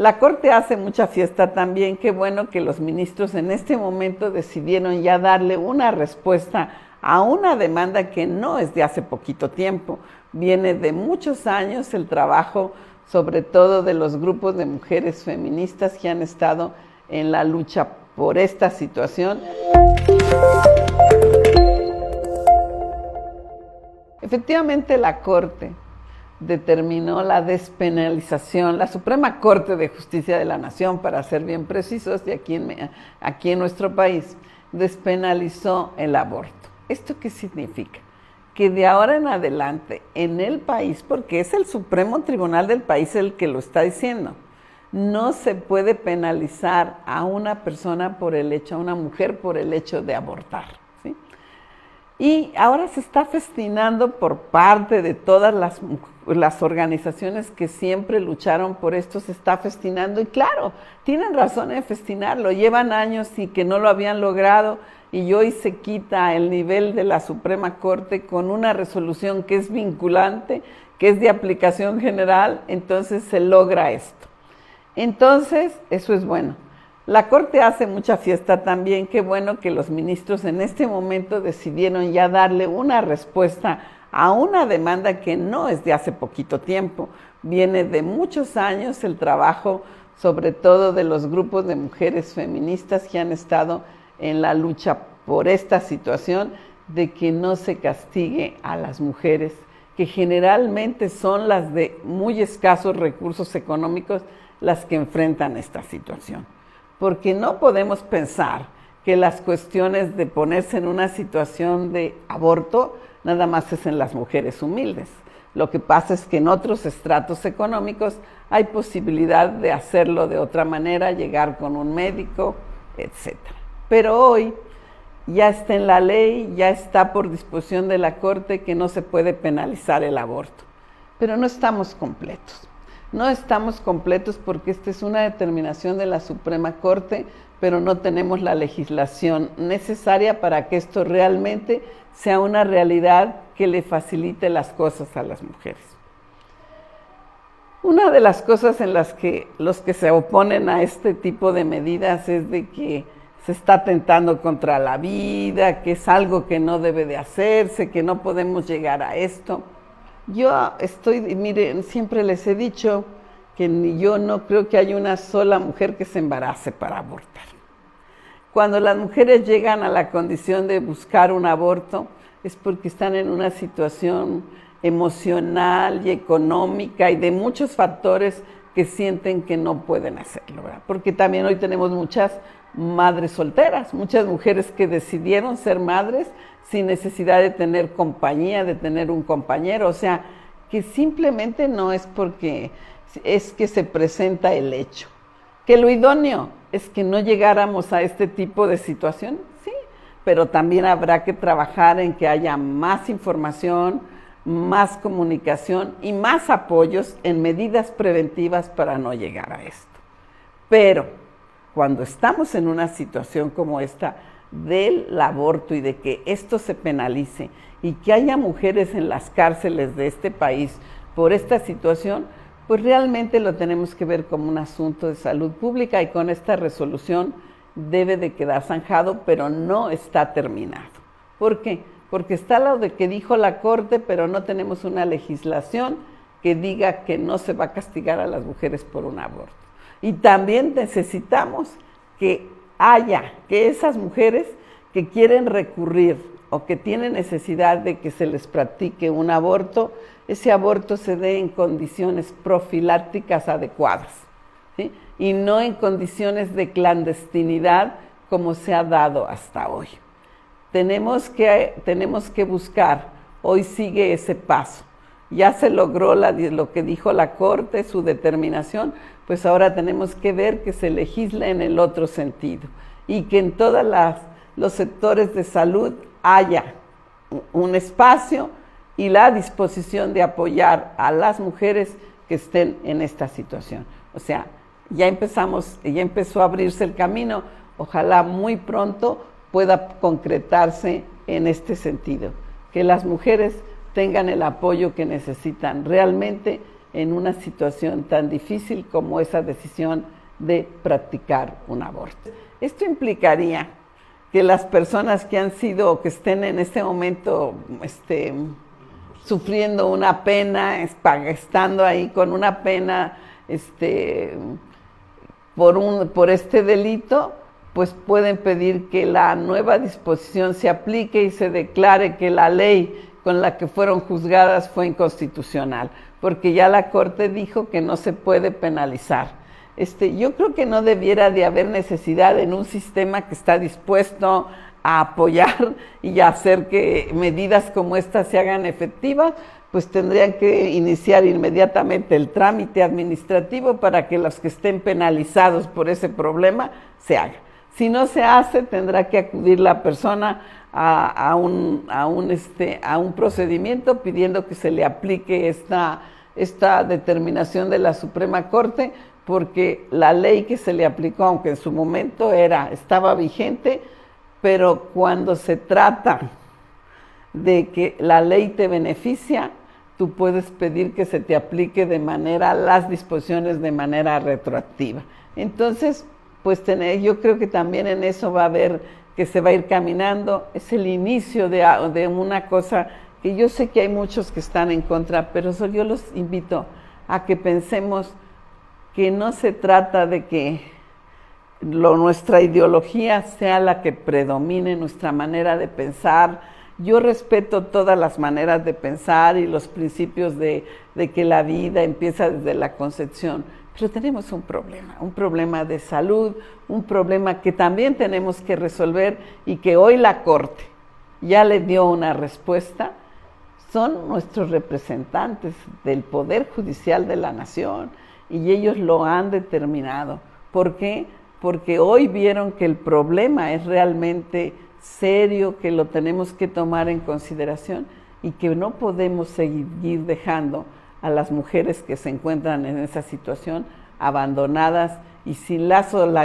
La Corte hace mucha fiesta también, qué bueno que los ministros en este momento decidieron ya darle una respuesta a una demanda que no es de hace poquito tiempo, viene de muchos años el trabajo sobre todo de los grupos de mujeres feministas que han estado en la lucha por esta situación. Efectivamente la Corte determinó la despenalización, la Suprema Corte de Justicia de la Nación, para ser bien precisos, de aquí en, aquí en nuestro país, despenalizó el aborto. ¿Esto qué significa? Que de ahora en adelante en el país, porque es el Supremo Tribunal del país el que lo está diciendo, no se puede penalizar a una persona por el hecho, a una mujer por el hecho de abortar. Y ahora se está festinando por parte de todas las, las, organizaciones que siempre lucharon por esto, se está festinando. Y claro, tienen razón en festinarlo, llevan años y que no lo habían logrado y hoy se quita el nivel de la Suprema Corte con una resolución que es vinculante, que es de aplicación general, entonces se logra esto. Entonces, eso es bueno. La Corte hace mucha fiesta también, qué bueno que los ministros en este momento decidieron ya darle una respuesta a una demanda que no es de hace poquito tiempo, viene de muchos años el trabajo sobre todo de los grupos de mujeres feministas que han estado en la lucha por esta situación de que no se castigue a las mujeres, que generalmente son las de muy escasos recursos económicos las que enfrentan esta situación porque no podemos pensar que las cuestiones de ponerse en una situación de aborto nada más es en las mujeres humildes. Lo que pasa es que en otros estratos económicos hay posibilidad de hacerlo de otra manera, llegar con un médico, etc. Pero hoy ya está en la ley, ya está por disposición de la Corte que no se puede penalizar el aborto. Pero no estamos completos. No estamos completos porque esta es una determinación de la Suprema Corte, pero no tenemos la legislación necesaria para que esto realmente sea una realidad que le facilite las cosas a las mujeres. Una de las cosas en las que los que se oponen a este tipo de medidas es de que se está atentando contra la vida, que es algo que no debe de hacerse, que no podemos llegar a esto. Yo estoy, miren, siempre les he dicho que yo no creo que haya una sola mujer que se embarace para abortar. Cuando las mujeres llegan a la condición de buscar un aborto es porque están en una situación emocional y económica y de muchos factores que sienten que no pueden hacerlo, porque también hoy tenemos muchas madres solteras, muchas mujeres que decidieron ser madres sin necesidad de tener compañía, de tener un compañero, o sea, que simplemente no es porque es que se presenta el hecho. Que lo idóneo es que no llegáramos a este tipo de situación, sí, pero también habrá que trabajar en que haya más información, más comunicación y más apoyos en medidas preventivas para no llegar a esto. Pero cuando estamos en una situación como esta, del aborto y de que esto se penalice y que haya mujeres en las cárceles de este país por esta situación, pues realmente lo tenemos que ver como un asunto de salud pública y con esta resolución debe de quedar zanjado, pero no está terminado. ¿Por qué? Porque está lo de que dijo la Corte, pero no tenemos una legislación que diga que no se va a castigar a las mujeres por un aborto. Y también necesitamos que haya, que esas mujeres que quieren recurrir o que tienen necesidad de que se les practique un aborto, ese aborto se dé en condiciones profilácticas adecuadas y no en condiciones de clandestinidad como se ha dado hasta hoy. Tenemos que, tenemos que buscar, hoy sigue ese paso. Ya se logró lo que dijo la Corte, su determinación, pues ahora tenemos que ver que se legisle en el otro sentido y que en todos los sectores de salud haya un espacio y la disposición de apoyar a las mujeres que estén en esta situación. O sea, ya empezamos, ya empezó a abrirse el camino, ojalá muy pronto pueda concretarse en este sentido, que las mujeres tengan el apoyo que necesitan realmente en una situación tan difícil como esa decisión de practicar un aborto. Esto implicaría que las personas que han sido o que estén en este momento este, sufriendo una pena, estando ahí con una pena este, por, un, por este delito, pues pueden pedir que la nueva disposición se aplique y se declare que la ley con la que fueron juzgadas fue inconstitucional, porque ya la Corte dijo que no se puede penalizar. Este, yo creo que no debiera de haber necesidad en un sistema que está dispuesto a apoyar y a hacer que medidas como estas se hagan efectivas, pues tendrían que iniciar inmediatamente el trámite administrativo para que los que estén penalizados por ese problema se hagan. Si no se hace, tendrá que acudir la persona a, un, a, un, este, a un procedimiento pidiendo que se le aplique esta, esta determinación de la Suprema Corte, porque la ley que se le aplicó, aunque en su momento era, estaba vigente, pero cuando se trata de que la ley te beneficia, tú puedes pedir que se te aplique de manera, las disposiciones de manera retroactiva. Entonces, pues tener, yo creo que también en eso va a haber que se va a ir caminando, es el inicio de, de una cosa que yo sé que hay muchos que están en contra, pero yo los invito a que pensemos que no se trata de que nuestra ideología sea la que predomine nuestra manera de pensar. Yo respeto todas las maneras de pensar y los principios de que la vida empieza desde la concepción, pero tenemos un problema, un problema de salud, un problema que también tenemos que resolver y que hoy la Corte ya le dio una respuesta, son nuestros representantes del Poder Judicial de la Nación y ellos lo han determinado. ¿Por qué? Porque hoy vieron que el problema es realmente serio, que lo tenemos que tomar en consideración y que no podemos seguir dejando a las mujeres que se encuentran en esa situación abandonadas y sin la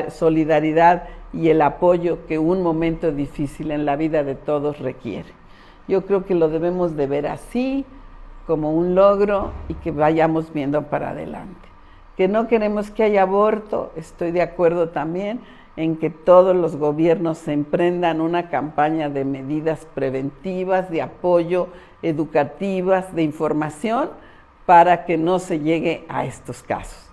solidaridad y el apoyo que un momento difícil en la vida de todos requiere. Yo creo que lo debemos de ver así, como un logro y que vayamos viendo para adelante. Que no queremos que haya aborto, estoy de acuerdo también en que todos los gobiernos se emprendan una campaña de medidas preventivas, de apoyo, educativas, de información, para que no se llegue a estos casos.